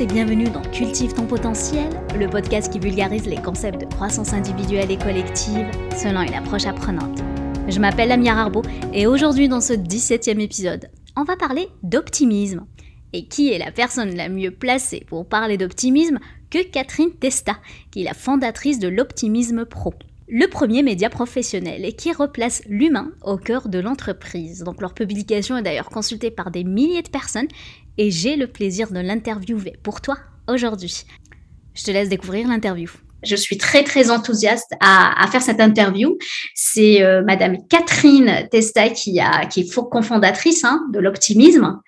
et bienvenue dans Cultive ton potentiel, le podcast qui vulgarise les concepts de croissance individuelle et collective selon une approche apprenante. Je m'appelle Amia Arbo et aujourd'hui dans ce 17e épisode, on va parler d'optimisme. Et qui est la personne la mieux placée pour parler d'optimisme que Catherine Testa, qui est la fondatrice de l'Optimisme Pro le premier média professionnel et qui replace l'humain au cœur de l'entreprise. Donc leur publication est d'ailleurs consultée par des milliers de personnes et j'ai le plaisir de l'interviewer pour toi aujourd'hui. Je te laisse découvrir l'interview. Je suis très très enthousiaste à, faire cette interview. C'est euh, Madame Catherine Testa qui, a, qui est cofondatrice hein, de l'optimisme.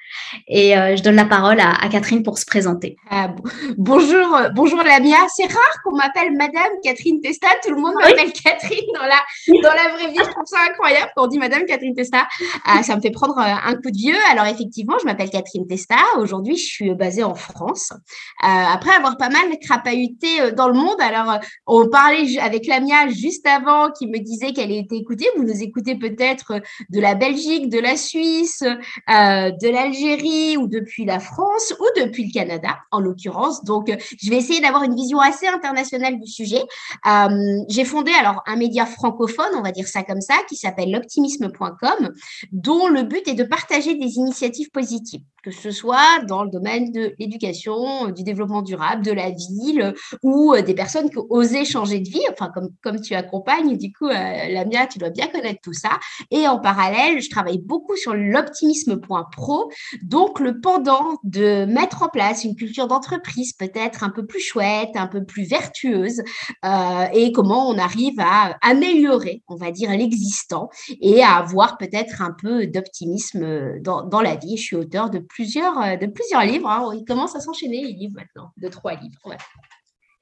Et euh, je donne la parole à, Catherine pour se présenter. Ah, bonjour, euh, bonjour Lamia. C'est rare qu'on m'appelle Madame Catherine Testa. Tout le monde m'appelle Catherine dans la, dans la vraie vie. Je trouve ça incroyable quand on dit Madame Catherine Testa. Ah, ça me fait prendre un coup de vieux. Alors effectivement, je m'appelle Catherine Testa. Aujourd'hui, je suis basée en France. après avoir pas mal crapahuté dans le monde, alors on parlait avec Lamia juste avant qui me disait qu'elle était écoutée. Vous nous écoutez peut-être de la Belgique, de la Suisse, de l'Algérie ou depuis la France ou depuis le Canada, en l'occurrence. Donc, euh, je vais essayer d'avoir une vision assez internationale du sujet. Euh, j'ai fondé alors un média francophone, on va dire ça comme ça, qui s'appelle l'optimisme.com, dont le but est de partager des initiatives positives que ce soit dans le domaine de l'éducation, du développement durable, de la ville, ou euh, des personnes qui osaient changer de vie, enfin comme, comme tu accompagnes, du coup, euh, Lamia, tu dois bien connaître tout ça. Et en parallèle, je travaille beaucoup sur l'optimisme.pro, donc le pendant de mettre en place une culture d'entreprise peut-être un peu plus chouette, un peu plus vertueuse, euh, et comment on arrive à améliorer, on va dire, l'existant et à avoir peut-être un peu d'optimisme dans, dans la vie. Je suis auteur de plusieurs, euh, de plusieurs livres. Hein. Il commence à s'enchaîner les livres maintenant, de trois livres.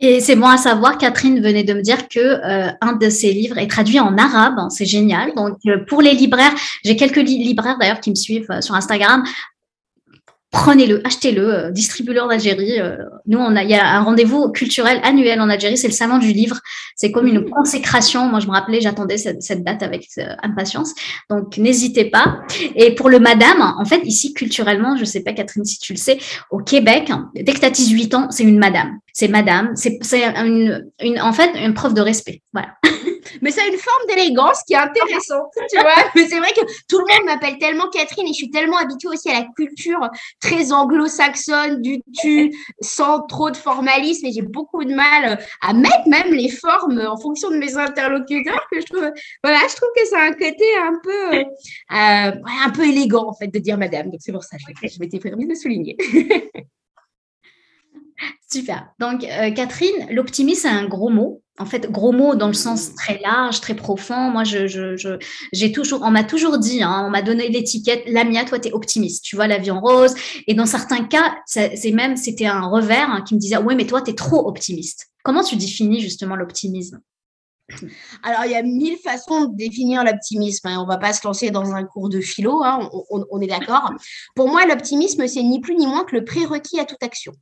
Et c'est bon à savoir, Catherine venait de me dire que euh, un de ses livres est traduit en arabe. C'est génial. Donc euh, pour les libraires, j'ai quelques libraires d'ailleurs qui me suivent sur Instagram prenez-le, achetez-le, euh, distribuez-le en Algérie. Euh, nous, on a, il y a un rendez-vous culturel annuel en Algérie, c'est le salon du livre. C'est comme une consécration. Moi, je me rappelais, j'attendais cette, date avec euh, impatience. Donc, n'hésitez pas. Et pour le madame, en fait, ici, culturellement, je sais pas, Catherine, si tu le sais, au Québec, dès que tu as 18 ans, c'est une madame. C'est madame. C'est, une, une, en fait, une preuve de respect. Voilà. mais ça a une forme d'élégance qui est intéressante, tu vois. Mais c'est vrai que tout le monde m'appelle tellement Catherine et je suis tellement habituée aussi à la culture très anglo-saxonne du tu, sans trop de formalisme et j'ai beaucoup de mal à mettre même les formes en fonction de mes interlocuteurs que je trouve, voilà, je trouve que ça a un côté un peu, euh, un peu élégant en fait de dire madame. Donc c'est pour ça que je m'étais permis de souligner. Super. Donc, euh, Catherine, l'optimisme, c'est un gros mot. En fait, gros mot dans le sens très large, très profond. Moi, je, j'ai toujours, on m'a toujours dit, hein, on m'a donné l'étiquette, Lamia, toi, tu es optimiste. Tu vois la vie en rose. Et dans certains cas, c'est même, c'était un revers hein, qui me disait, oui, mais toi, tu es trop optimiste. Comment tu définis justement l'optimisme? Alors, il y a mille façons de définir l'optimisme. Hein. On ne va pas se lancer dans un cours de philo, on, on, est d'accord. Pour moi, l'optimisme, c'est ni plus ni moins que le prérequis à toute action.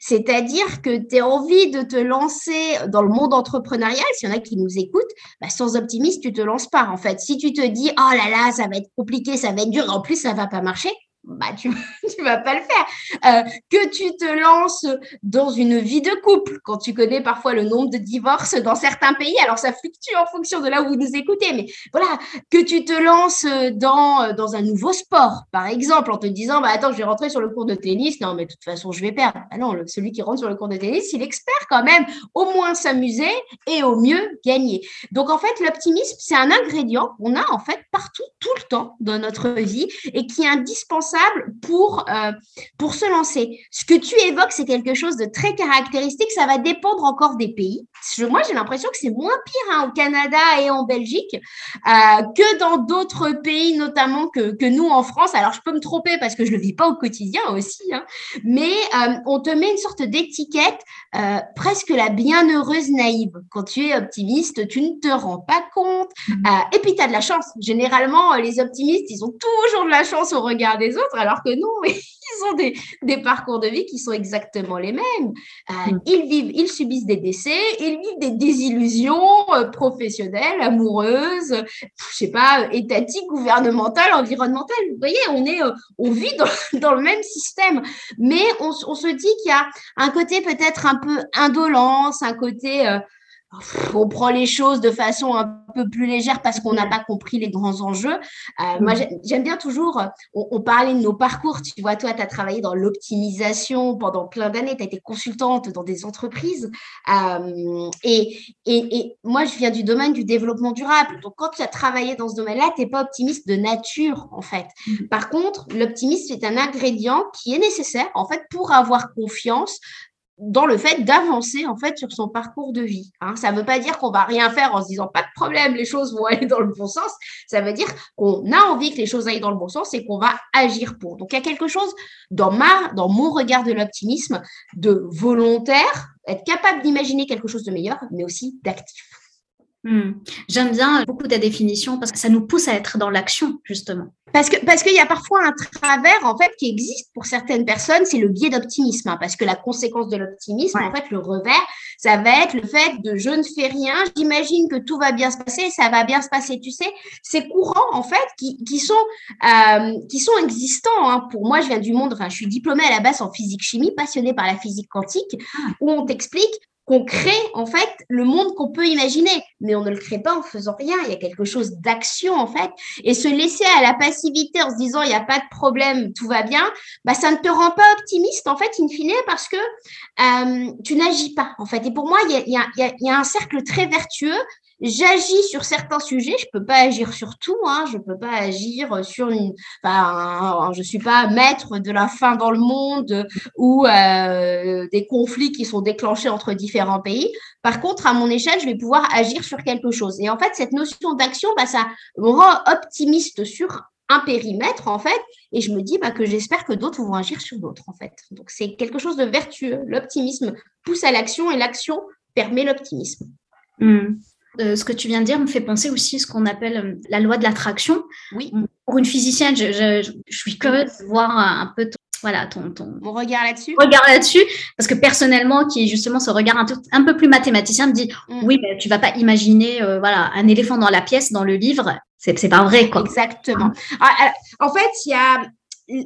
C'est-à-dire que tu as envie de te lancer dans le monde entrepreneurial, s'il y en a qui nous écoutent, bah, sans optimisme, tu te lances pas. En fait, si tu te dis, oh là là, ça va être compliqué, ça va être dur, en plus, ça va pas marcher, bah, tu ne vas pas le faire. Euh, que tu te lances dans une vie de couple, quand tu connais parfois le nombre de divorces dans certains pays, alors ça fluctue en fonction de là où vous nous écoutez, mais voilà, que tu te lances dans, dans un nouveau sport, par exemple, en te disant, bah, attends, je vais rentrer sur le cours de tennis, non, mais de toute façon, je vais perdre. Ah non, celui qui rentre sur le cours de tennis, il espère quand même au moins s'amuser et au mieux gagner. Donc, en fait, l'optimisme, c'est un ingrédient qu'on a en fait partout, tout le temps dans notre vie et qui est indispensable pour, euh, pour se lancer. Ce que tu évoques, c'est quelque chose de très caractéristique. Ça va dépendre encore des pays. moi, j'ai l'impression que c'est moins pire hein, au Canada et en Belgique euh, que dans d'autres pays, notamment que, que, nous en France. Alors, je peux me tromper parce que je ne le vis pas au quotidien aussi, hein. mais euh, on te met une sorte d'étiquette, presque la bienheureuse naïve. Quand tu es optimiste, tu ne te rends pas compte. Mmh. et puis, tu as de la chance. Généralement, les optimistes, ils ont toujours de la chance au regard des autres autres, alors que non, ils ont des, des, parcours de vie qui sont exactement les mêmes. Euh, mm. Ils vivent, ils subissent des décès, ils vivent des désillusions euh, professionnelles, amoureuses, je sais pas, étatiques, gouvernementales, environnementales. Vous voyez, on est, on vit dans, dans, le même système, mais on, on se dit qu'il y a un côté peut-être un peu indolence, un côté on prend les choses de façon un peu plus légère parce qu'on n'a pas compris les grands enjeux. Euh, moi, mm. j'aime bien toujours, on, parlait de nos parcours. Tu vois, toi, tu as travaillé dans l'optimisation pendant plein d'années, tu as été consultante dans des entreprises. Euh, et, et, moi, je viens du domaine du développement durable. Donc, quand tu as travaillé dans ce domaine-là, tu n'es pas optimiste de nature, en fait. Mm. Par contre, l'optimisme est un ingrédient qui est nécessaire, en fait, pour avoir confiance dans le fait d'avancer en fait sur son parcours de vie. Hein. Ça ne veut pas dire qu'on va rien faire en se disant pas de problème, les choses vont aller dans le bon sens. Ça veut dire qu'on a envie que les choses aillent dans le bon sens et qu'on va agir pour. Donc il y a quelque chose dans ma, dans mon regard de l'optimisme, de volontaire, être capable d'imaginer quelque chose de meilleur, mais aussi d'actif. Hmm. J'aime bien beaucoup ta définition parce que ça nous pousse à être dans l'action, justement. Parce que parce qu'il y a parfois un travers en fait qui existe pour certaines personnes, c'est le biais d'optimisme. Hein, parce que la conséquence de l'optimisme, en fait, le revers, ça va être le fait de je ne fais rien, j'imagine que tout va bien se passer, ça va bien se passer. Tu sais, ces courants en fait qui, qui sont euh, qui sont existants. Hein. Pour moi, je viens du monde. Enfin, je suis diplômée à la base en physique chimie, passionnée par la physique quantique, ah. où on t'explique qu'on crée en fait le monde qu'on peut imaginer, mais on ne le crée pas en faisant rien. Il y a quelque chose d'action en fait, et se laisser à la passivité en se disant il n'y a pas de problème, tout va bien, bah ça ne te rend pas optimiste en fait in fine parce que euh, tu n'agis pas en fait. Et pour moi il y a, y, a, y a un cercle très vertueux J'agis sur certains sujets, je peux pas agir sur tout, hein, je peux pas agir sur une, enfin, je suis pas maître de la faim dans le monde ou euh, des conflits qui sont déclenchés entre différents pays. Par contre, à mon échelle, je vais pouvoir agir sur quelque chose. Et en fait, cette notion d'action, bah, ça me rend optimiste sur un périmètre en fait et je me dis bah, que j'espère que d'autres vont agir sur d'autres en fait donc c'est quelque chose de vertueux l'optimisme pousse à l'action et l'action permet l'optimisme mmh. Euh, ce que tu viens de dire me fait penser aussi à ce qu'on appelle euh, la loi de l'attraction. Oui. Pour une physicienne, je, suis curieuse de voir un peu ton, voilà, ton, Mon regard là-dessus. Regard là-dessus, parce que personnellement, qui est justement ce regard un, peu plus mathématicien, me dit mm. oui, mais tu vas pas imaginer euh, voilà un éléphant dans la pièce, dans le livre, c'est c'est pas vrai quoi. Exactement. Ah, en fait, il y a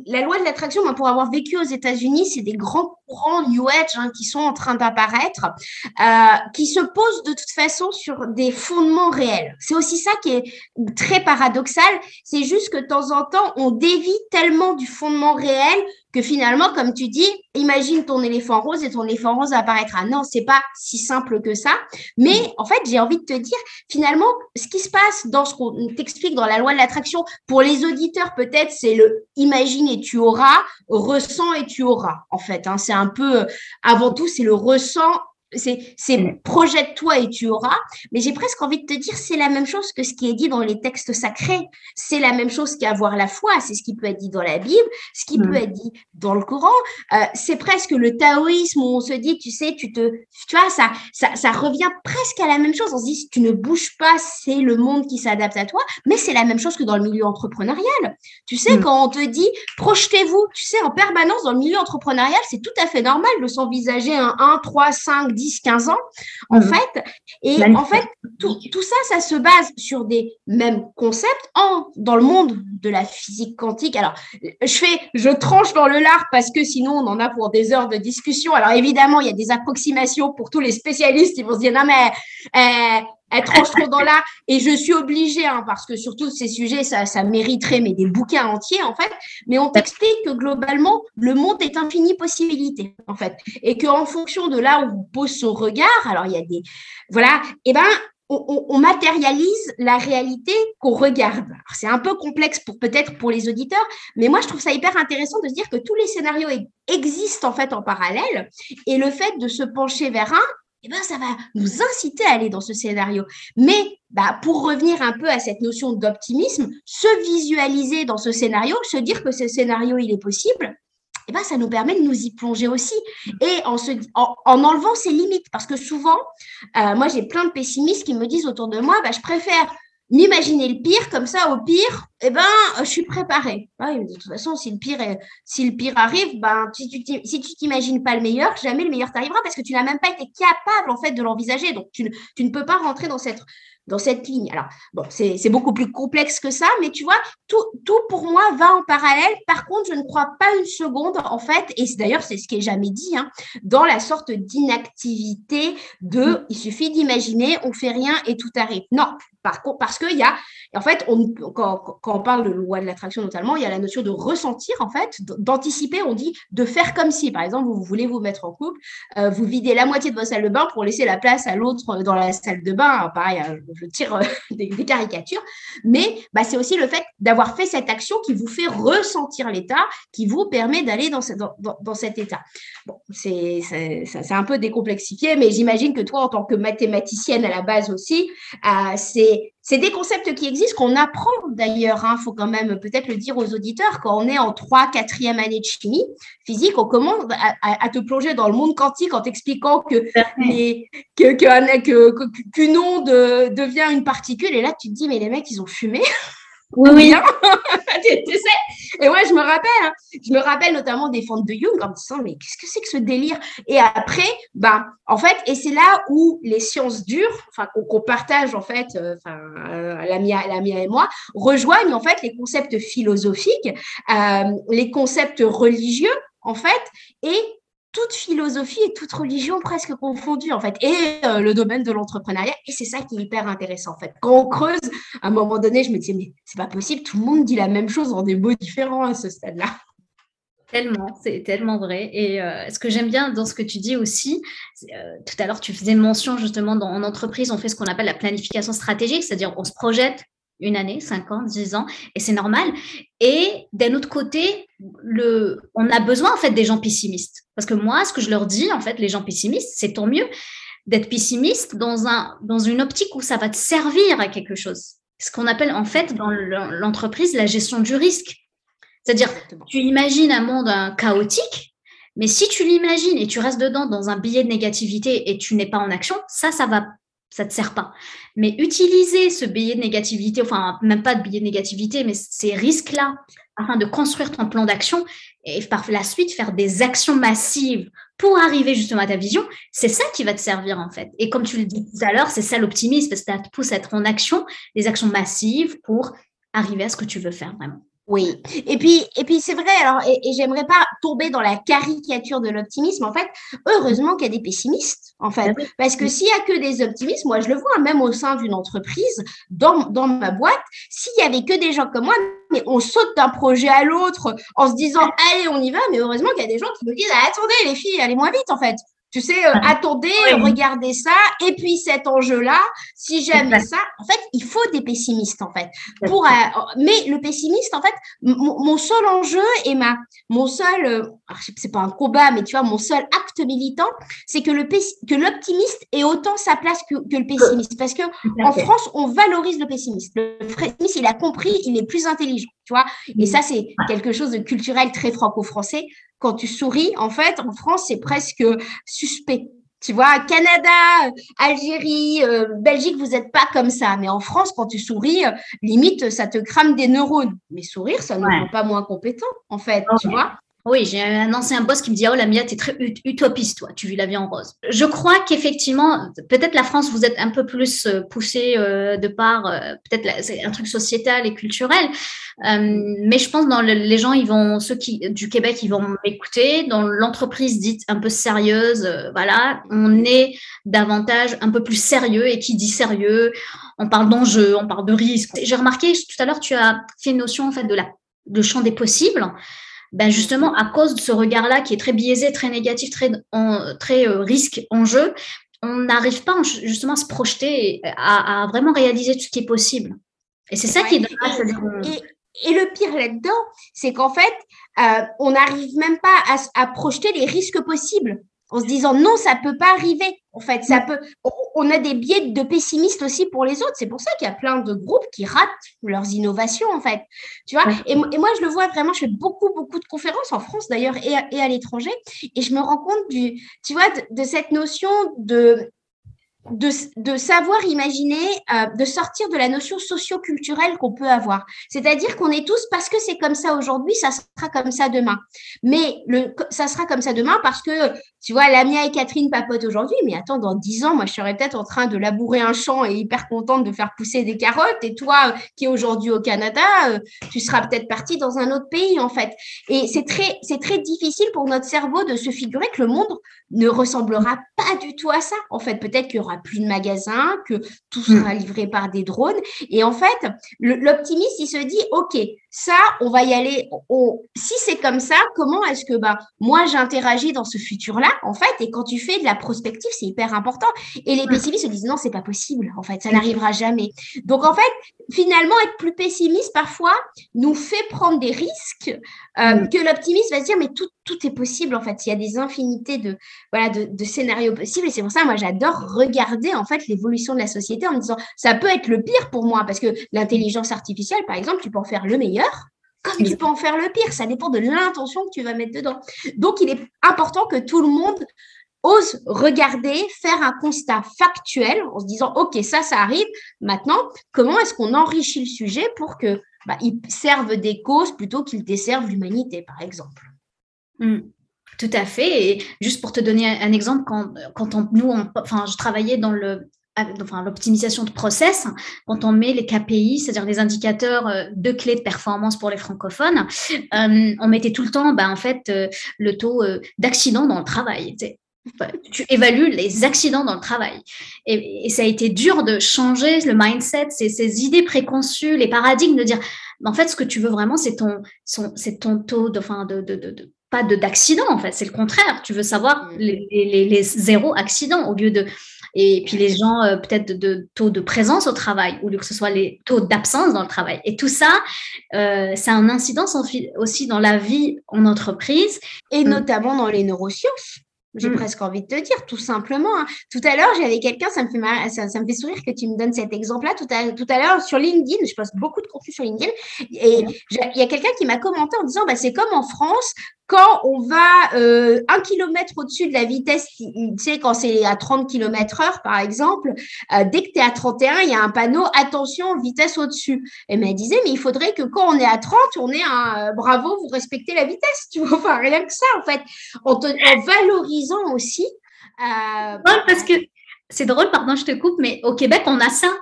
la loi de l'attraction, pour avoir vécu aux États-Unis, c'est des grands courants New Age hein, qui sont en train d'apparaître, euh, qui se posent de toute façon sur des fondements réels. C'est aussi ça qui est très paradoxal. C'est juste que de temps en temps, on dévie tellement du fondement réel que finalement, comme tu dis, imagine ton éléphant rose et ton éléphant rose apparaîtra. Non, c'est pas si simple que ça. Mais en fait, j'ai envie de te dire, finalement, ce qui se passe dans ce qu'on t'explique dans la loi de l'attraction, pour les auditeurs, peut-être, c'est le imagine et tu auras, ressens et tu auras. En fait, hein, c'est un peu, avant tout, c'est le ressent c'est mm. projette-toi et tu auras. Mais j'ai presque envie de te dire, c'est la même chose que ce qui est dit dans les textes sacrés. C'est la même chose qu'avoir la foi. C'est ce qui peut être dit dans la Bible, ce qui mm. peut être dit dans le Coran. Euh, c'est presque le taoïsme où on se dit, tu sais, tu te, tu vois, ça, ça, ça revient presque à la même chose. On se dit, si tu ne bouges pas, c'est le monde qui s'adapte à toi. Mais c'est la même chose que dans le milieu entrepreneurial. Tu sais, mm. quand on te dit, projetez-vous, tu sais, en permanence dans le milieu entrepreneurial, c'est tout à fait normal de s'envisager un 1, 3, 5, 10, 15 ans, en mhm. fait. Et en fait, tout, tout, ça, ça se base sur des mêmes concepts en, dans le monde de la physique quantique. Alors, je fais, je tranche dans le lard parce que sinon, on en a pour des heures de discussion. Alors, évidemment, il y a des approximations pour tous les spécialistes. Ils vont se dire, non, mais euh, elle tranche trop dans là et je suis obligée hein, parce que sur tous ces sujets ça, ça mériterait mais des bouquins entiers en fait. Mais on t'explique que globalement le monde est infini possibilités en fait. Et que en fonction de là où on pose son regard alors il y a des voilà et eh ben on, on, matérialise la réalité qu'on regarde. C'est un peu complexe pour peut-être pour les auditeurs, mais moi je trouve ça hyper intéressant de se dire que tous les scénarios existent en fait en parallèle. Et le fait de se pencher vers un eh ben, ça va nous inciter à aller dans ce scénario. Mais bah, pour revenir un peu à cette notion d'optimisme, se visualiser dans ce scénario, se dire que ce scénario, il est possible, eh ben, ça nous permet de nous y plonger aussi. Et en, se, en, enlevant ses limites. Parce que souvent, euh, moi, j'ai plein de pessimistes qui me disent autour de moi, bah, je préfère m'imaginer le pire, comme ça, au pire, eh ben, je suis préparée. de toute façon, si le pire, si le pire arrive, ben, si tu si t'imagines pas le meilleur, jamais le meilleur t'arrivera parce que tu n'as même pas été capable, en fait, de l'envisager. Donc, tu, tu, ne peux pas rentrer dans cette, dans cette ligne. Alors, bon, c'est beaucoup plus complexe que ça, mais tu vois, tout, tout pour moi va en parallèle. Par contre, je ne crois pas une seconde, en fait, et d'ailleurs, c'est ce qui est jamais dit, hein, dans la sorte d'inactivité de mm. il suffit d'imaginer, on fait rien et tout arrive. Non, par contre, parce qu'il y a, en fait, on, quand, quand, on parle de loi de l'attraction notamment, il y a la notion de ressentir, en fait, d'anticiper, on dit de faire comme si, par exemple, vous, voulez vous mettre en couple, euh, vous videz la moitié de votre salle de bain pour laisser la place à l'autre dans la salle de bain. pareil, hein, je tire euh, des, caricatures, mais bah, c'est aussi le fait d'avoir fait cette action qui vous fait ressentir l'état, qui vous permet d'aller dans, cet état. Bon, c'est un peu décomplexifié, mais j'imagine que toi, en tant que mathématicienne à la base aussi, euh, c'est c'est des concepts qui existent, qu'on apprend d'ailleurs. Il hein, faut quand même peut-être le dire aux auditeurs. Quand on est en 3 4e année de chimie physique, on commence à, te plonger dans le monde quantique en t'expliquant que qu'une onde devient une particule. Et là, tu te dis, mais les mecs, ils ont fumé. Oui, oui. tu, sais Et ouais, je me rappelle, hein. je me rappelle notamment des fonds de Jung en me disant, mais qu'est-ce que c'est que ce délire? Et après, ben, en fait, et c'est là où les sciences dures, enfin, qu'on partage, en fait, euh, enfin, la, Mia, la Mia et moi, rejoignent, en fait, les concepts philosophiques, euh, les concepts religieux, en fait, et toute philosophie et toute religion presque confondues, en fait, et euh, le domaine de l'entrepreneuriat. Et c'est ça qui est hyper intéressant, en fait. Quand on creuse, à un moment donné, je me disais, mais c'est pas possible, tout le monde dit la même chose en des mots différents à ce stade-là. Tellement, c'est tellement vrai. Et euh, ce que j'aime bien dans ce que tu dis aussi, euh, tout à l'heure, tu faisais mention justement dans, en entreprise, on fait ce qu'on appelle la planification stratégique, c'est-à-dire on se projette une année, cinq ans, dix ans, et c'est normal. Et d'un autre côté, le, on a besoin en fait des gens pessimistes. Parce que moi, ce que je leur dis, en fait, les gens pessimistes, c'est tant mieux d'être pessimiste dans, un, dans une optique où ça va te servir à quelque chose. Ce qu'on appelle en fait dans l'entreprise la gestion du risque. C'est-à-dire, tu imagines un monde chaotique, mais si tu l'imagines et tu restes dedans dans un billet de négativité et tu n'es pas en action, ça, ça va ça te sert pas. Mais utiliser ce billet de négativité, enfin même pas de billet de négativité, mais ces risques-là, afin de construire ton plan d'action et par la suite faire des actions massives pour arriver justement à ta vision, c'est ça qui va te servir en fait. Et comme tu le dis tout à l'heure, c'est ça l'optimisme, parce ça te pousse à être en action, des actions massives pour arriver à ce que tu veux faire vraiment. Oui, et puis, et puis c'est vrai, alors, et, et j'aimerais pas tomber dans la caricature de l'optimisme. En fait, heureusement qu'il y a des pessimistes, en fait. Ah Parce que s'il y a que des optimistes, moi je le vois, même au sein d'une entreprise, dans, dans ma boîte, s'il y avait que des gens comme moi, mais on saute d'un projet à l'autre en se disant, allez, on y va, mais heureusement qu'il y a des gens qui nous disent, attendez, les filles, allez moins vite, en fait. Tu sais, euh, attendez, regardez ça, et puis cet enjeu-là, si jamais ça, en fait, il faut des pessimistes, en fait. Pour, euh, mais le pessimiste, en fait, mon seul enjeu et ma, mon seul, euh, c'est pas un combat, mais tu vois, mon seul acte militant, c'est que le que l'optimiste ait autant sa place que, que le pessimiste. Parce que en France, on valorise le pessimiste. Le pessimiste, il a compris, il est plus intelligent, tu vois. Et ça, c'est quelque chose de culturel très franco-français quand tu souris, en fait, en France, c'est presque suspect. Tu vois, Canada, Algérie, euh, Belgique, vous n'êtes pas comme ça. Mais en France, quand tu souris, euh, limite, ça te crame des neurones. Mais sourire, ça ne rend pas moins compétent, en fait, tu vois. Oui, j'ai un ancien boss qui me dit Oh, la Mia, tu es très utopiste, toi, tu vis la vie en rose. Je crois qu'effectivement, peut-être la France, vous êtes un peu plus euh, poussé euh, de par, euh, peut-être c'est un truc sociétal et culturel, mais je pense dans les gens, ils vont, ceux qui, du Québec, ils vont m'écouter. Dans l'entreprise dite un peu sérieuse, voilà, on est davantage un peu plus sérieux et qui dit sérieux, on parle d'enjeux, on parle de risques. J'ai remarqué tout à l'heure, tu as fait une notion en fait de la, de champ des possibles ben justement, à cause de ce regard-là qui est très biaisé, très négatif, très, en, très euh, risque en jeu, on n'arrive pas justement à se projeter, à, à, vraiment réaliser tout ce qui est possible. Et c'est ça qui est dommage. Et, et, le pire là-dedans, c'est qu'en fait, euh, on n'arrive même pas à, à, projeter les risques possibles en se disant non, ça peut pas arriver. En fait, ça peut. On a des biais de pessimistes aussi pour les autres. C'est pour ça qu'il y a plein de groupes qui ratent leurs innovations, en fait. Tu vois? Et, moi, je le vois vraiment. Je fais beaucoup, beaucoup de conférences en France d'ailleurs et, à, l'étranger, et je me rends compte du, tu vois, de, cette notion de de, savoir imaginer, euh, de sortir de la notion socio-culturelle qu'on peut avoir. C'est-à-dire qu'on est tous, parce que c'est comme ça aujourd'hui, ça sera comme ça demain. Mais le, ça sera comme ça demain parce que, tu vois, Lamia et Catherine papotent aujourd'hui, mais attends, dans dix ans, moi, je serais peut-être en train de labourer un champ et hyper contente de faire pousser des carottes. Et toi, qui est aujourd'hui au Canada, euh, tu seras peut-être parti dans un autre pays, en fait. Et c'est très, très difficile pour notre cerveau de se figurer que le monde ne ressemblera pas du tout à ça. En fait, peut-être qu'il y aura plus de magasins, que tout hmm. sera livré par des drones. Et en fait, l'optimiste, il se dit, OK, ça, on va y aller. si c'est comme ça, comment est-ce que bah, moi, j'interagis dans ce futur-là, en fait Et quand tu fais de la prospective, c'est hyper important. Et les hmm. pessimistes se disent, non, c'est pas possible, en fait, ça n'arrivera jamais. Donc, en fait, finalement, être plus pessimiste, parfois, nous fait prendre des risques euh, hmm. que l'optimiste va se dire, mais tout, tout est possible, en fait. Il y a des infinités de, voilà, de, de scénarios possibles. Et c'est pour ça, moi, j'adore regarder, en fait, l'évolution de la société en me disant, ça peut être le pire pour moi, parce que l'intelligence artificielle, par exemple, tu peux en faire le meilleur comme tu peux en faire le pire. Ça dépend de l'intention que tu vas mettre dedans. Donc, il est important que tout le monde ose regarder, faire un constat factuel en se disant, OK, ça, ça arrive. Maintenant, comment est-ce qu'on enrichit le sujet pour que bah, serve des causes plutôt qu'il desserve l'humanité, par exemple? Hmm. Tout à fait. Et juste pour te donner un exemple, quand, quand on, nous, enfin, je travaillais dans le enfin, l'optimisation de process, quand on met les KPI, c'est-à-dire les indicateurs euh, de clés de performance pour les francophones, euh, on mettait tout le temps, ben, en fait, euh, le taux d'accident dans le travail. Tu évalues les accidents dans le travail. Et, ça a été dur de changer le mindset, ces, ces idées préconçues, les paradigmes, de dire, en fait, ce que tu veux vraiment, c'est ton, c'est ton taux de, enfin, de, de, de, pas d'accident, en fait, c'est le contraire. Tu veux savoir mmh. les, les, les zéro accidents au lieu de et puis les gens euh, peut-être de, taux de présence au travail ou que ce soit les taux d'absence dans le travail. Et tout ça, euh, ça a un incidence aussi dans la vie en entreprise. Et notamment dans les neurosciences. J'ai mm. presque envie de te dire, tout simplement. Hein. Tout à l'heure, j'avais quelqu'un, ça me fait ça, me fait sourire que tu me donnes cet exemple-là. Tout à, tout à l'heure, sur LinkedIn, je poste beaucoup de contenu sur LinkedIn, et il y a quelqu'un qui m'a commenté en disant, bah, c'est comme en France, quand on va euh, un kilomètre au-dessus de la vitesse, tu sais, quand c'est à 30 km heure, par exemple, euh, dès que tu es à 31, il y a un panneau attention, vitesse au-dessus. Et elle disait, mais il faudrait que quand on est à 30, on ait un euh, bravo, vous respectez la vitesse, tu vois, enfin, rien que ça, en fait, en, en valorisant aussi. parce que c'est drôle, pardon, je te coupe, mais au Québec, on a ça.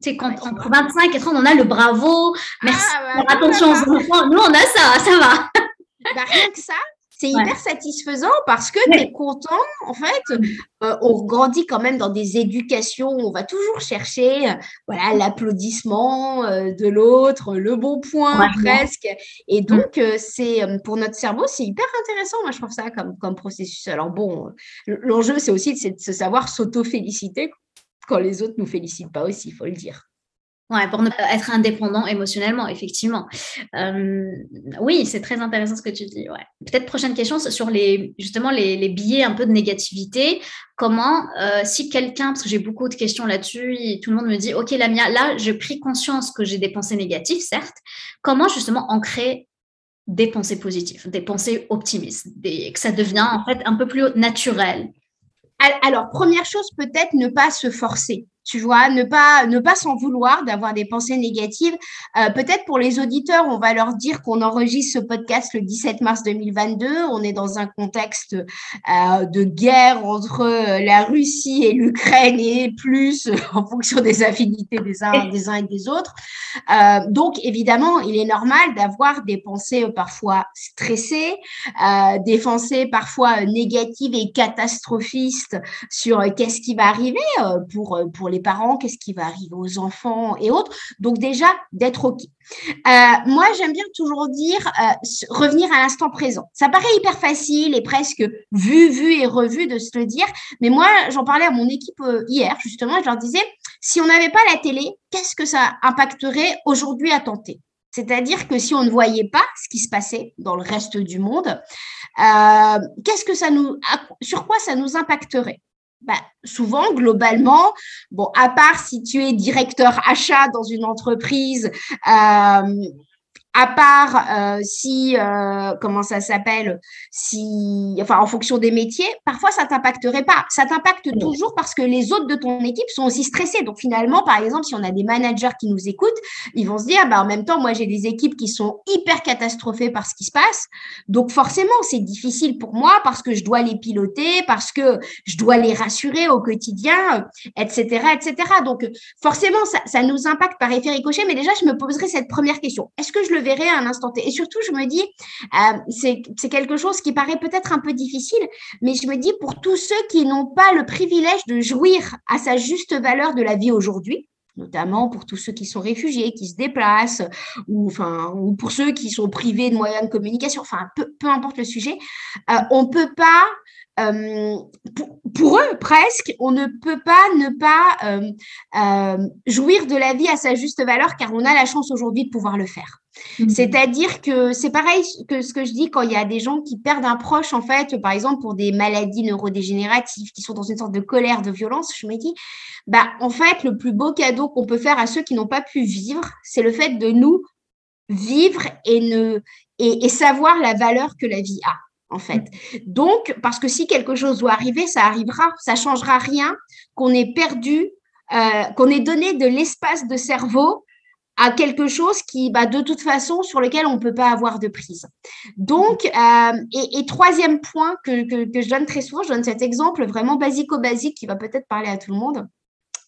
C'est quand entre 25 et 30, on a le bravo, merci, ah, bah, attention aux enfants. Nous, on a ça, ça va. Bah, rien que ça, c'est hyper satisfaisant parce que tu es content. En fait, euh, on grandit quand même dans des éducations où on va toujours chercher euh, voilà l'applaudissement euh, de l'autre, le bon point presque. Et mm. donc, c'est pour notre cerveau, c'est hyper intéressant. Moi, je trouve ça comme, comme processus. Alors bon, l'enjeu, c'est aussi de, de savoir s'auto-féliciter quand les autres nous félicitent pas aussi, il faut le dire. Ouais, pour ne pas être indépendant émotionnellement, effectivement. Euh, oui, c'est très intéressant ce que tu dis. Ouais. Peut-être prochaine question sur les justement les, les billets un peu de négativité. Comment, euh, si quelqu'un, parce que j'ai beaucoup de questions là-dessus, tout le monde me dit, ok, Lamia, là, j'ai pris conscience que j'ai des pensées négatives, certes. Comment justement ancrer des pensées positives, des pensées optimistes, que ça devient en fait un peu plus naturel? Alors, première chose, peut-être ne pas se forcer tu vois, ne pas ne pas s'en vouloir d'avoir des pensées négatives. Euh, peut-être pour les auditeurs, on va leur dire qu'on enregistre ce podcast le 17 mars 2022. On est dans un contexte euh, de guerre entre euh, la Russie et l'Ukraine et plus en fonction des affinités des uns, des uns et des autres. donc, évidemment, il est normal d'avoir des pensées parfois stressées, des pensées parfois négatives et catastrophistes sur qu'est-ce qui va arriver pour, pour les parents, qu'est-ce qui va arriver aux enfants et autres. Donc déjà, d'être OK. Euh, moi, j'aime bien toujours dire euh, revenir à l'instant présent. Ça paraît hyper facile et presque vu, vu et revu de se le dire. Mais moi, j'en parlais à mon équipe euh, hier, justement, je leur disais, si on n'avait pas la télé, qu'est-ce que ça impacterait aujourd'hui à tenter? C'est-à-dire que si on ne voyait pas ce qui se passait dans le reste du monde, qu'est-ce que ça nous, sur quoi ça nous impacterait? Bah, souvent, globalement, bon, à part si tu es directeur achat dans une entreprise, euh, à part euh, si, euh, comment ça s'appelle, si, enfin, en fonction des métiers, parfois ça t'impacterait pas. Ça t'impacte toujours parce que les autres de ton équipe sont aussi stressés. Donc finalement, par exemple, si on a des managers qui nous écoutent, ils vont se dire, bah, en même temps, moi j'ai des équipes qui sont hyper catastrophées par ce qui se passe. Donc forcément, c'est difficile pour moi parce que je dois les piloter, parce que je dois les rassurer au quotidien, etc., etc. Donc forcément, ça, ça nous impacte par effet ricochet. Mais déjà, je me poserai cette première question. Est-ce que je le Et surtout, je me dis, euh, c'est quelque chose qui paraît peut-être un peu difficile, mais je me dis pour tous ceux qui n'ont pas le privilège de jouir à sa juste valeur de la vie aujourd'hui, notamment pour tous ceux qui sont réfugiés, qui se déplacent, ou, enfin, ou pour ceux qui sont privés de moyens de communication, enfin, peu, peu importe le sujet, euh, on ne peut pas euh, pour, eux, presque, on ne peut pas ne pas euh, euh, jouir de la vie à sa juste valeur car on a la chance aujourd'hui de pouvoir le faire. Mhm. C'est-à-dire que c'est pareil que ce que je dis quand il y a des gens qui perdent un proche, en fait, par exemple pour des maladies neurodégénératives, qui sont dans une sorte de colère, de violence, je me dis, bah, en fait, le plus beau cadeau qu'on peut faire à ceux qui n'ont pas pu vivre, c'est le fait de nous vivre et, ne, et savoir la valeur que la vie a en fait. Donc, parce que si quelque chose doit arriver, ça arrivera, ça changera rien qu'on ait perdu, euh, qu'on ait donné de l'espace de cerveau à quelque chose qui, bah, de toute façon, sur lequel on ne peut pas avoir de prise. Donc, euh, et, troisième point que, que, je donne très souvent, je donne cet exemple vraiment basico-basique qui va peut-être parler à tout le monde.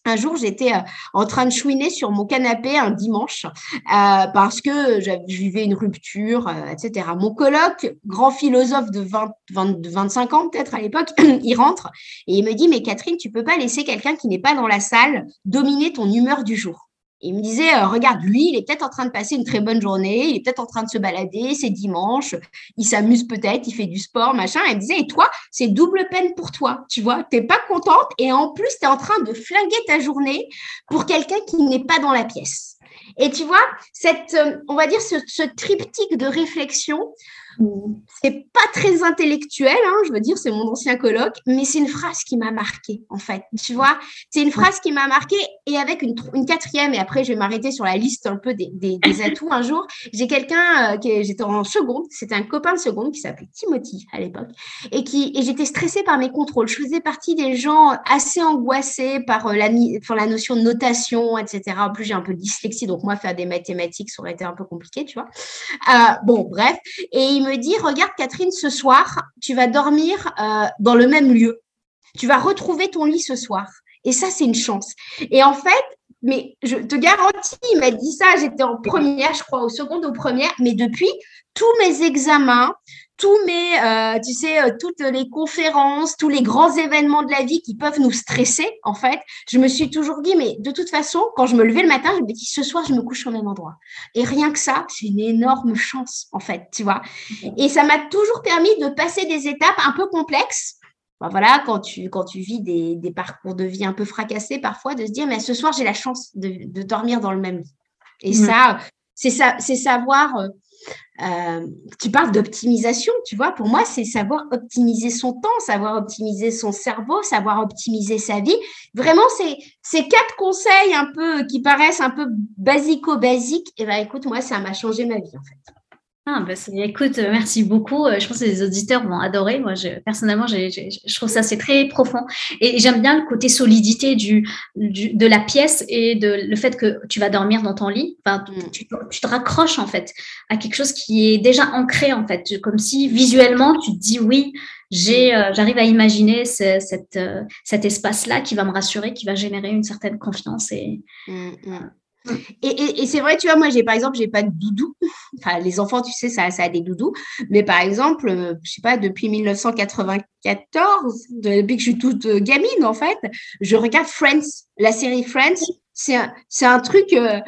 Un jour, j'étais euh, en train de chouiner sur mon canapé un dimanche euh, parce que je vivais une rupture, euh, etc. Mon coloc, grand philosophe de, 20, 25 ans peut-être à l'époque, il rentre et il me dit, mais Catherine, tu peux pas laisser quelqu'un qui n'est pas dans la salle dominer ton humeur du jour? Il me disait, euh, regarde, lui, il est peut-être en train de passer une très bonne journée, il est peut-être en train de se balader, c'est dimanche, il s'amuse peut-être, il fait du sport, machin. Il me disait, et toi, c'est double peine pour toi, tu vois, tu n'es pas contente et en plus, tu es en train de flinguer ta journée pour quelqu'un qui n'est pas dans la pièce. Et tu vois, cette, euh, on va dire ce triptyque de réflexion, c'est pas très intellectuel, hein, je veux dire, c'est mon ancien colloque, mais c'est une phrase qui m'a marqué, en fait. Tu vois, c'est une phrase qui m'a marqué et avec une, quatrième, et après je vais m'arrêter sur la liste un peu des, atouts un jour. J'ai quelqu'un euh, j'étais en seconde, c'était un copain de seconde qui s'appelait Timothy à l'époque, et et j'étais stressée par mes contrôles. Je faisais partie des gens assez angoissés par euh, la, notion de notation, etc. En plus, j'ai un peu dyslexie, donc moi, faire des mathématiques, ça aurait été un peu compliqué, tu vois. Euh, bon, bref. Et il me dit, regarde Catherine, ce soir, tu vas dormir euh, dans le même lieu. Tu vas retrouver ton lit ce soir. Et ça, c'est une chance. Et en fait, mais je te garantis, il m'a dit ça, j'étais en première, je crois, au second ou première, mais depuis, tous mes examens, tous mes, euh, tu sais, euh, toutes les conférences, tous les grands événements de la vie qui peuvent nous stresser, en fait, je me suis toujours dit, mais de toute façon, quand je me levais le matin, je me dis, ce soir, je me couche au même endroit. Et rien que ça, c'est une énorme chance, en fait, tu vois. Et ça m'a toujours permis de passer des étapes un peu complexes. Ben voilà, quand tu, quand tu vis des, des, parcours de vie un peu fracassés parfois, de se dire, mais ce soir, j'ai la chance de, de, dormir dans le même lit. Et ça, c'est ça, c'est savoir euh, euh, tu parles d'optimisation, tu vois, pour moi, c'est savoir optimiser son temps, savoir optimiser son cerveau, savoir optimiser sa vie. Vraiment, c'est ces quatre conseils un peu qui paraissent un peu basico-basiques. Et eh ben, écoute, moi, ça m'a changé ma vie, en fait. Ah, bah, écoute, euh, merci beaucoup. Euh, je pense que les auditeurs vont adorer. Moi, je, personnellement, je trouve ça c'est très profond. Et j'aime bien le côté solidité du, de la pièce et de le fait que tu vas dormir dans ton lit. Enfin, mm. tu, te raccroches en fait à quelque chose qui est déjà ancré en fait, comme si visuellement tu te dis oui, j'ai, mm. euh, j'arrive à imaginer cette, cet espace-là qui va me rassurer, qui va générer une certaine confiance et. Mm, et, c'est vrai, tu vois, moi, j'ai par exemple, j'ai pas de doudou. Enfin, les enfants, tu sais, ça, ça a des doudous. Mais par exemple, euh, je sais pas, depuis 1994, depuis que je suis toute euh, gamine, en fait, je regarde Friends, la série Friends c'est un, un truc euh,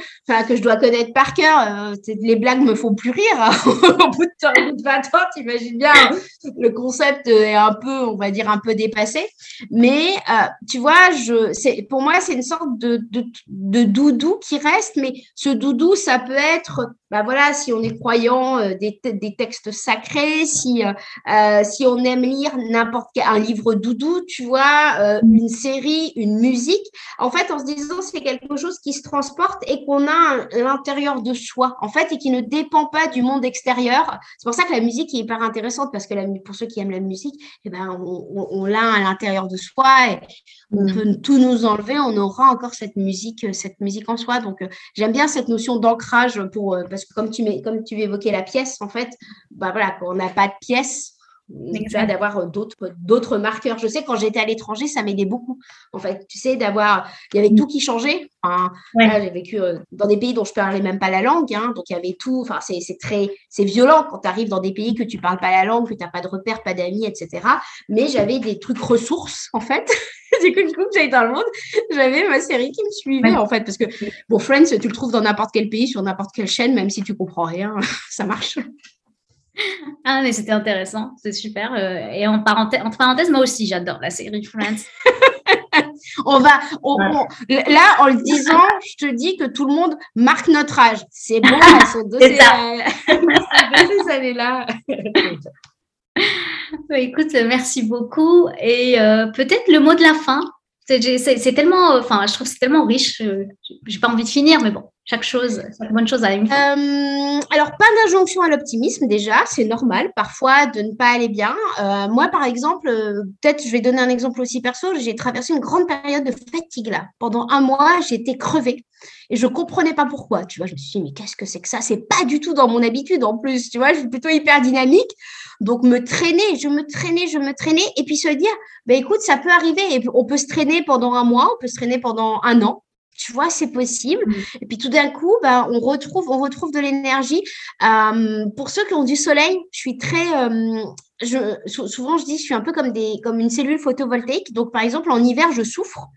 que je dois connaître par cœur. Euh, les blagues me font plus rire. Hein. au, bout de, 20 ans, t'imagines bien, le concept est un peu, on va dire, un peu dépassé. Mais euh, tu vois, je, pour moi, c'est une sorte de, de, doudou qui reste. Mais ce doudou, ça peut être, bah voilà, si on est croyant, des, des, textes sacrés, si, si on aime lire n'importe un livre doudou, tu vois, une série, une musique. En fait, en se disant, c'est quelque quelque chose qui se transporte et qu'on a à l'intérieur de soi, en fait, et qui ne dépend pas du monde extérieur. C'est pour ça que la musique est hyper intéressante parce que la, pour ceux qui aiment la musique, eh ben, on, l'a à l'intérieur de soi et on mm. peut tout nous enlever, on aura encore cette musique, cette musique en soi. Donc, euh, j'aime bien cette notion d'ancrage pour, euh, parce que comme tu, comme tu évoquais la pièce, en fait, bah voilà, on n'a pas de pièce, d'avoir euh, d'autres d'autres marqueurs. Je sais quand j'étais à l'étranger, ça m'aidait beaucoup. En fait, tu sais, d'avoir, il y avait tout qui changeait. Enfin, j'ai vécu euh, dans des pays dont je parlais même pas la langue, hein, donc il y avait tout. Enfin, c'est très, c'est violent quand tu arrives dans des pays que tu parles pas la langue, que tu n'as pas de repères, pas d'amis, etc. Mais j'avais des trucs ressources en fait. du coup, du coup, j'allais dans le monde, j'avais ma série qui me suivait en fait, parce que bon, Friends, tu le trouves dans n'importe quel pays, sur n'importe quelle chaîne, même si tu comprends rien, ça marche. Ah, mais c'était intéressant, c'est super. Euh, et en parenthèse, entre parenthèses, moi aussi, j'adore la série Friends. on va, là, en le disant, je te dis que tout le monde marque notre âge. C'est bon, elles sont deux, ces années-là. Écoute, merci beaucoup. Et euh, peut-être le mot de la fin. C'est tellement, enfin, je trouve c'est tellement riche. J'ai pas envie de finir, mais bon, chaque chose, chaque bonne chose a une. Euh, alors, pas d'injonction à l'optimisme déjà, c'est normal parfois de ne pas aller bien. Euh, moi, par exemple, euh, peut-être je vais donner un exemple aussi perso, j'ai traversé une grande période de fatigue là. Pendant un mois, j'étais crevée et je comprenais pas pourquoi. Tu vois, je me suis dit, mais qu'est-ce que c'est que ça? C'est pas du tout dans mon habitude en plus. Tu vois, je suis plutôt hyper dynamique. Donc, me traîner, je me traînais, je me traînais et puis se dire, ben écoute, ça peut arriver. Et on peut se traîner pendant un mois, on peut se traîner pendant un an tu vois, c'est possible. Mm. Et puis tout d'un coup, bah, on retrouve, on retrouve de l'énergie. Euh, pour ceux qui ont du soleil, je suis très, euh, je, souvent je dis, je suis un peu comme des, comme une cellule photovoltaïque. Donc par exemple, en hiver, je souffre.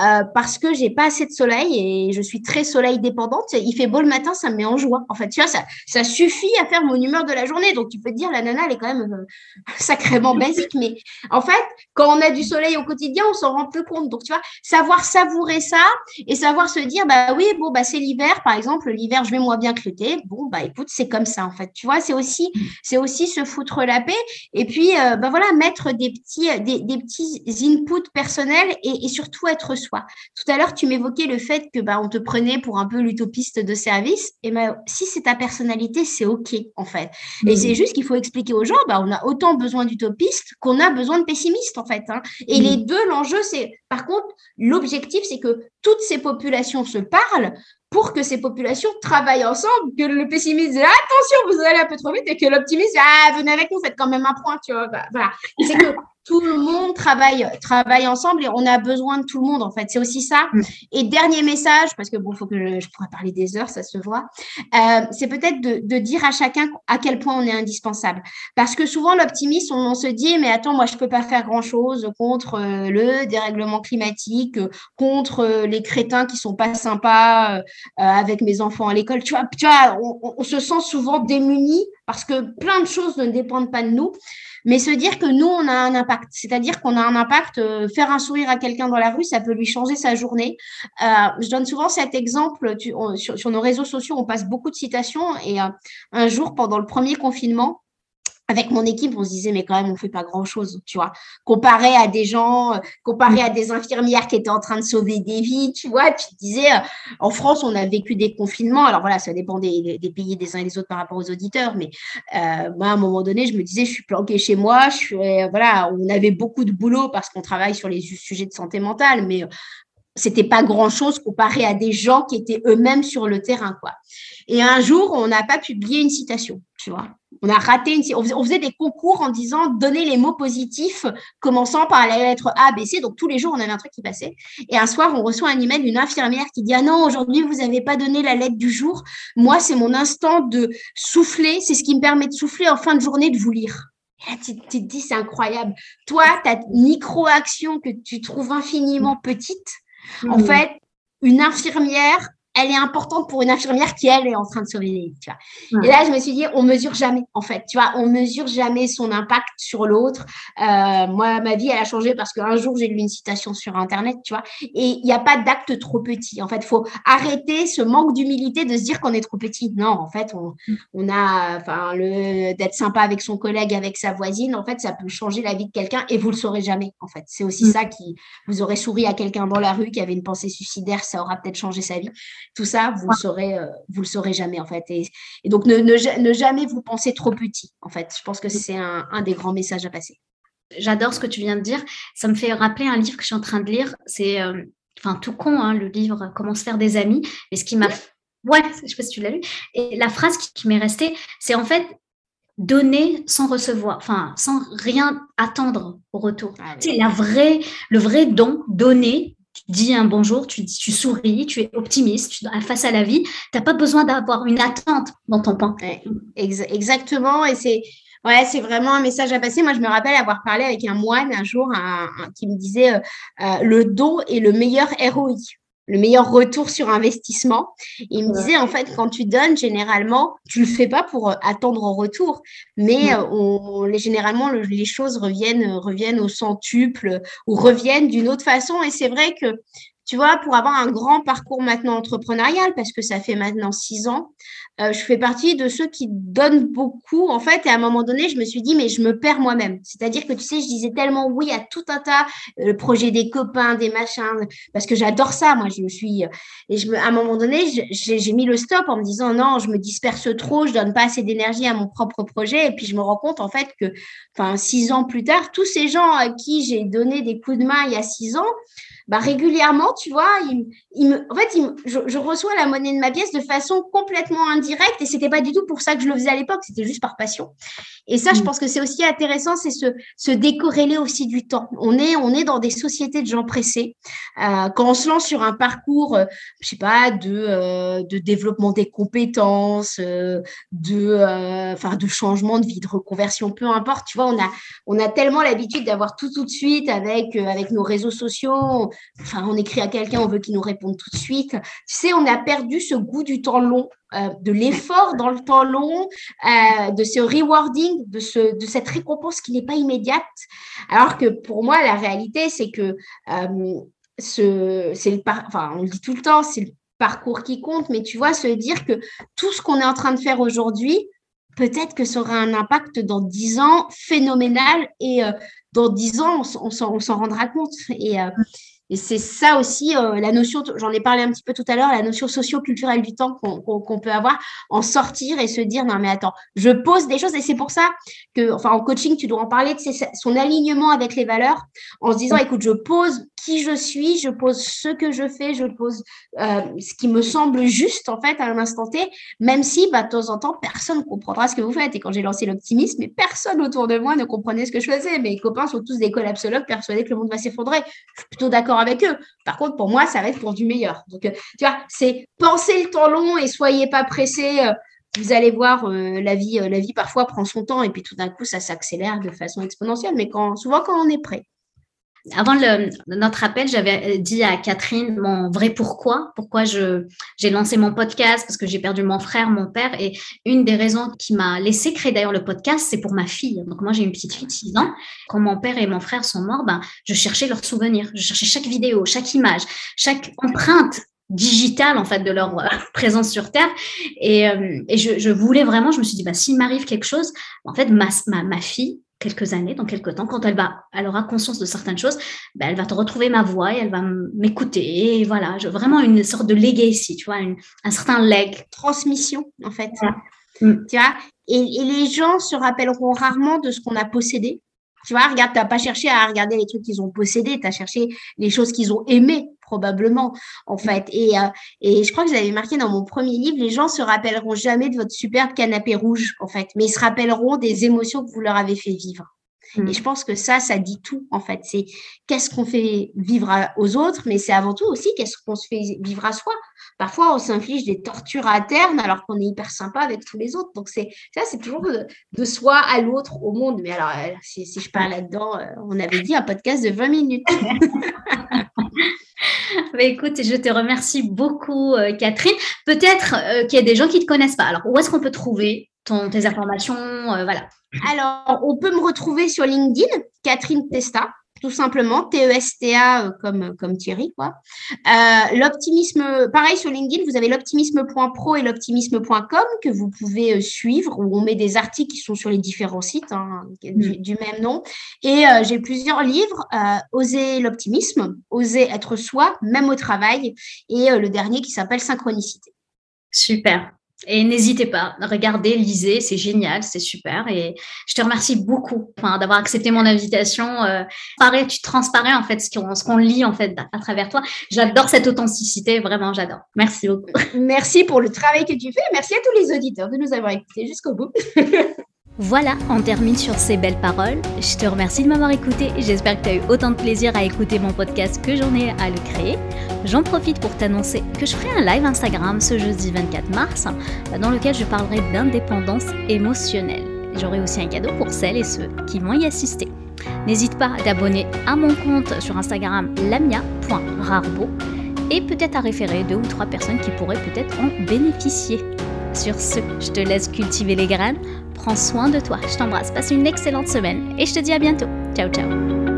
Euh, parce que j'ai pas assez de soleil et je suis très soleil dépendante. Il fait beau le matin, ça me met en joie. En fait, tu vois, ça, suffit à faire mon humeur de la journée. Donc, tu peux te dire, la nana, elle est quand même euh, sacrément basique. Mais en fait, quand on a du soleil au quotidien, on s'en rend peu compte. Donc, tu vois, savoir savourer ça et savoir se dire, bah oui, bon, bah c'est l'hiver, par exemple. L'hiver, je vais moins bien que l'été. Bon, bah écoute, c'est comme ça, en fait. Tu vois, c'est aussi, c'est aussi se foutre la paix. Et puis, euh, bah voilà, mettre des petits, des, des petits inputs personnels et surtout être soi. Tout à l'heure, tu m'évoquais le fait que bah, on te prenait pour un peu l'utopiste de service. Et ben, si c'est ta personnalité, c'est OK, en fait. Et c'est juste qu'il faut expliquer aux gens, bah, on a autant besoin d'utopistes qu'on a besoin de pessimistes, en fait. Hein. Et les deux, l'enjeu, c'est, par contre, l'objectif, c'est que toutes ces populations se parlent pour que ces populations travaillent ensemble, que le pessimiste dise attention, vous allez un peu trop vite, et que l'optimiste ah venez avec nous, faites quand même un point, tu vois. Bah, voilà. C'est que tout le monde travaille, travaille ensemble et on a besoin de tout le monde, en fait. C'est aussi ça. Mm. Et dernier message, parce que bon, faut que je, pourrais parler des heures, ça se voit. Euh, c'est peut-être de, de, dire à chacun à quel point on est indispensable. Parce que souvent, l'optimisme, on, se dit, mais attends, moi, je peux pas faire grand-chose contre euh, le dérèglement climatique, contre euh, les crétins qui sont pas sympas avec mes enfants à l'école. Tu vois, tu vois on, on se sent souvent démunis parce que plein de choses ne dépendent pas de nous mais se dire que nous, on a un impact. C'est-à-dire qu'on a un impact, euh, faire un sourire à quelqu'un dans la rue, ça peut lui changer sa journée. Euh, je donne souvent cet exemple sur, nos réseaux sociaux, on passe beaucoup de citations et euh, un jour, pendant le premier confinement, avec mon équipe, on se disait, mais quand même, on fait pas grand chose, tu vois. Comparé à des gens, euh, comparé à des infirmières qui étaient en train de sauver des vies, tu vois, tu disais, euh, en France, on a vécu des confinements. Alors voilà, ça dépend des, pays des uns et des autres par rapport aux auditeurs, mais euh, moi, à un moment donné, je me disais, je suis planquée chez moi, je suis, voilà, on avait beaucoup de boulot parce qu'on travaille sur les sujets de santé mentale, mais c'était pas grand chose comparé à des gens qui étaient eux-mêmes sur le terrain, quoi. Et un jour, on n'a pas publié une citation, tu vois. On a raté une, on faisait, des concours en disant donnez les mots positifs commençant par la lettre A, B, C. Donc tous les jours, on avait un truc qui passait. Et un soir, on reçoit un email d'une infirmière qui dit ah non, aujourd'hui vous n'avez pas donné la lettre du jour. Moi, c'est mon instant de souffler. C'est ce qui me permet de souffler en fin de journée de vous lire. Et tu, te dis c'est incroyable. Toi, ta micro-action que tu trouves infiniment petite, en mmh. fait, une infirmière elle est importante pour une infirmière qui, elle, est en train de sauver des vies, tu vois. Et là, je me suis dit, on mesure jamais, en fait, tu vois, on mesure jamais son impact sur l'autre. Euh, moi, ma vie, elle a changé parce qu'un jour, j'ai lu une citation sur Internet, tu vois, et il n'y a pas d'acte trop petit. En fait, il faut arrêter ce manque d'humilité de se dire qu'on est trop petit. Non, en fait, on, on a, enfin, le d'être sympa avec son collègue, avec sa voisine, en fait, ça peut changer la vie de quelqu'un et vous le saurez jamais, en fait. C'est aussi mm. ça qui, vous aurez souri à quelqu'un dans la rue qui avait une pensée suicidaire, ça aura peut-être changé sa vie. Tout ça, vous le saurez, euh, vous le saurez jamais en fait. Et, donc ne, ne, jamais vous penser trop petit en fait. Je pense que c'est un, des grands messages à passer. J'adore ce que tu viens de dire. Ça me fait rappeler un livre que je suis en train de lire. C'est, euh, enfin, tout con, hein, le livre Comment se faire des amis. Et ce qui m'a, ouais, je sais pas si tu l'as lu. Et la phrase qui, m'est restée, c'est en fait donner sans recevoir, enfin, sans rien attendre au retour. Ah c'est la vraie, le vrai don, donner dis un bonjour, tu, tu souris, tu es optimiste tu, face à la vie. Tu n'as pas besoin d'avoir une attente dans ton point. exactement. Et c'est vraiment un message à passer. Moi, je me rappelle avoir parlé avec un moine un jour qui me disait euh, euh, le don est le meilleur ROI le meilleur retour sur investissement. il me disait, en fait, quand tu donnes, généralement, tu le fais pas pour euh, attendre en retour, mais euh, on, les, généralement, les choses reviennent, reviennent au centuple ou reviennent d'une autre façon. Et c'est vrai que tu vois, pour avoir un grand parcours maintenant entrepreneurial, parce que ça fait maintenant six ans, euh, je fais partie de ceux qui donnent beaucoup, en fait, et à un moment donné, je me suis dit, mais je me perds moi-même. C'est-à-dire que, tu sais, je disais tellement oui à tout un tas, euh, le projet des copains, des machins, parce que j'adore ça, moi, je me suis... Et je me, à un moment donné, j'ai mis le stop en me disant, non, je me disperse trop, je donne pas assez d'énergie à mon propre projet, et puis je me rends compte, en fait, que, enfin, six ans plus tard, tous ces gens à qui j'ai donné des coups de main il y a six ans, bah, régulièrement, tu vois, il, me, en fait, je, reçois la monnaie de ma pièce de façon complètement indirecte et c'était pas du tout pour ça que je le faisais à l'époque, c'était juste par passion. Et ça, je mm. pense que c'est aussi intéressant, c'est se, se décorréler aussi du temps. On est, on est dans des sociétés de gens pressés. Euh, quand on se lance sur un parcours, euh, je sais pas, de, euh, de développement des compétences, de, enfin, de changement de vie, de reconversion, peu importe, tu vois, on a, on a tellement l'habitude d'avoir tout tout de suite avec, avec nos réseaux sociaux enfin, on écrit à quelqu'un, on veut qu'il nous réponde tout de suite. Tu sais, on a perdu ce goût du temps long, euh, de l'effort dans le temps long, euh, de ce rewarding, de, ce, de cette récompense qui n'est pas immédiate. Alors que pour moi, la réalité, c'est que euh, ce, c'est le enfin, on le dit tout le temps, c'est le parcours qui compte, mais tu vois, se dire que tout ce qu'on est en train de faire aujourd'hui, peut-être que ça aura un impact dans dix ans phénoménal et dans dix ans, on, on s'en rendra compte. Et, et c'est ça aussi, euh, la notion, j'en ai parlé un petit peu tout à l'heure, la notion socio-culturelle du temps qu'on peut avoir, en sortir et se dire, non mais attends, je pose des choses et c'est pour ça que, enfin en coaching, tu dois en parler, c'est son alignement avec les valeurs, en se disant, écoute, je pose qui je suis, je pose ce que je fais, je pose euh, ce qui me semble juste en fait à un instant T, même si bah, de temps en temps, personne ne comprendra ce que vous faites. Et quand j'ai lancé l'optimisme, personne autour de moi ne comprenait ce que je faisais. Mes copains sont tous des collapsologues persuadés que le monde va s'effondrer. Je suis plutôt d'accord avec eux. Par contre, pour moi, ça va être pour du meilleur. Donc, euh, tu vois, c'est penser le temps long et soyez pas pressés. Euh, vous allez voir, la vie, la vie parfois prend son temps et puis tout d'un coup, ça s'accélère de façon exponentielle. Mais quand, souvent, quand on est prêt. Avant le, notre appel, j'avais dit à Catherine mon vrai pourquoi, pourquoi je j'ai lancé mon podcast parce que j'ai perdu mon frère, mon père et une des raisons qui m'a laissé créer d'ailleurs le podcast, c'est pour ma fille. Donc moi j'ai une petite fille de 6 ans. Quand mon père et mon frère sont morts, ben je cherchais leurs souvenirs, je cherchais chaque vidéo, chaque image, chaque empreinte digitale en fait de leur euh, présence sur terre et, euh, et je, je, voulais vraiment je me suis dit bah s'il m'arrive quelque chose en fait ma, ma, ma fille quelques années, dans quelques temps, quand elle va, elle aura conscience de certaines choses, ben, elle va te retrouver ma voix et elle va m'écouter. Et voilà, je, vraiment une sorte de legacy, tu vois, un certain leg. Transmission, en fait. Mm. Tu vois, et, et, les gens se rappelleront rarement de ce qu'on a possédé. Tu vois, regarde, tu n'as pas cherché à regarder les trucs qu'ils ont possédés, tu as cherché les choses qu'ils ont aimées probablement, en fait. Et, euh, et je crois que j'avais marqué dans mon premier livre, les gens se rappelleront jamais de votre superbe canapé rouge, en fait, mais ils se rappelleront des émotions que vous leur avez fait vivre. Et mm. je pense que ça, ça dit tout, en fait. C'est qu'est-ce qu'on fait vivre aux autres, mais c'est avant tout aussi qu'est-ce qu'on se fait vivre à soi. Parfois, on s'inflige des tortures à terme alors qu'on est hyper sympa avec tous les autres. Donc, c'est ça, c'est toujours de, soi à l'autre, au monde. Mais alors, euh, si, si je parle là-dedans, euh, on avait dit un podcast de 20 minutes. bah, écoute, je te remercie beaucoup, euh, Catherine. Peut-être euh, qu'il y a des gens qui ne te connaissent pas. Alors, où est-ce qu'on peut trouver tes informations voilà. Alors, on peut me retrouver sur LinkedIn, Catherine Testa tout simplement, T-E-S-T-A euh, comme, comme Thierry. Quoi. Euh, l'optimisme, pareil sur LinkedIn, vous avez l'optimisme.pro et l'optimisme.com que vous pouvez euh, suivre, où on met des articles qui sont sur les différents sites hein, mm. du, même nom. Et j'ai plusieurs livres, Oser l'optimisme, Oser être soi, même au travail, et le dernier qui s'appelle Synchronicité. Super. Et n'hésitez pas, regardez, lisez, c'est génial, c'est super. Et je te remercie beaucoup d'avoir accepté mon invitation. Euh, pareil, tu transparais en fait ce qu'on, lit en fait à travers toi. J'adore cette authenticité, vraiment, j'adore. Merci beaucoup. Merci pour le travail que tu fais. Merci à tous les auditeurs de nous avoir écoutés jusqu'au bout. Voilà, on termine sur ces belles paroles. Je te remercie de m'avoir écouté. J'espère que tu as eu autant de plaisir à écouter mon podcast que j'en ai à le créer. J'en profite pour t'annoncer que je ferai un live Instagram ce jeudi 24 mars dans lequel je parlerai d'indépendance émotionnelle. J'aurai aussi un cadeau pour celles et ceux qui vont y assister. N'hésite pas à t'abonner à mon compte sur Instagram lamia.rarbo et peut-être à référer deux ou trois personnes qui pourraient peut-être en bénéficier. Sur ce, je te laisse cultiver les graines Prends soin de toi. Je t'embrasse. Passe une excellente semaine et je te dis à bientôt. Ciao, ciao.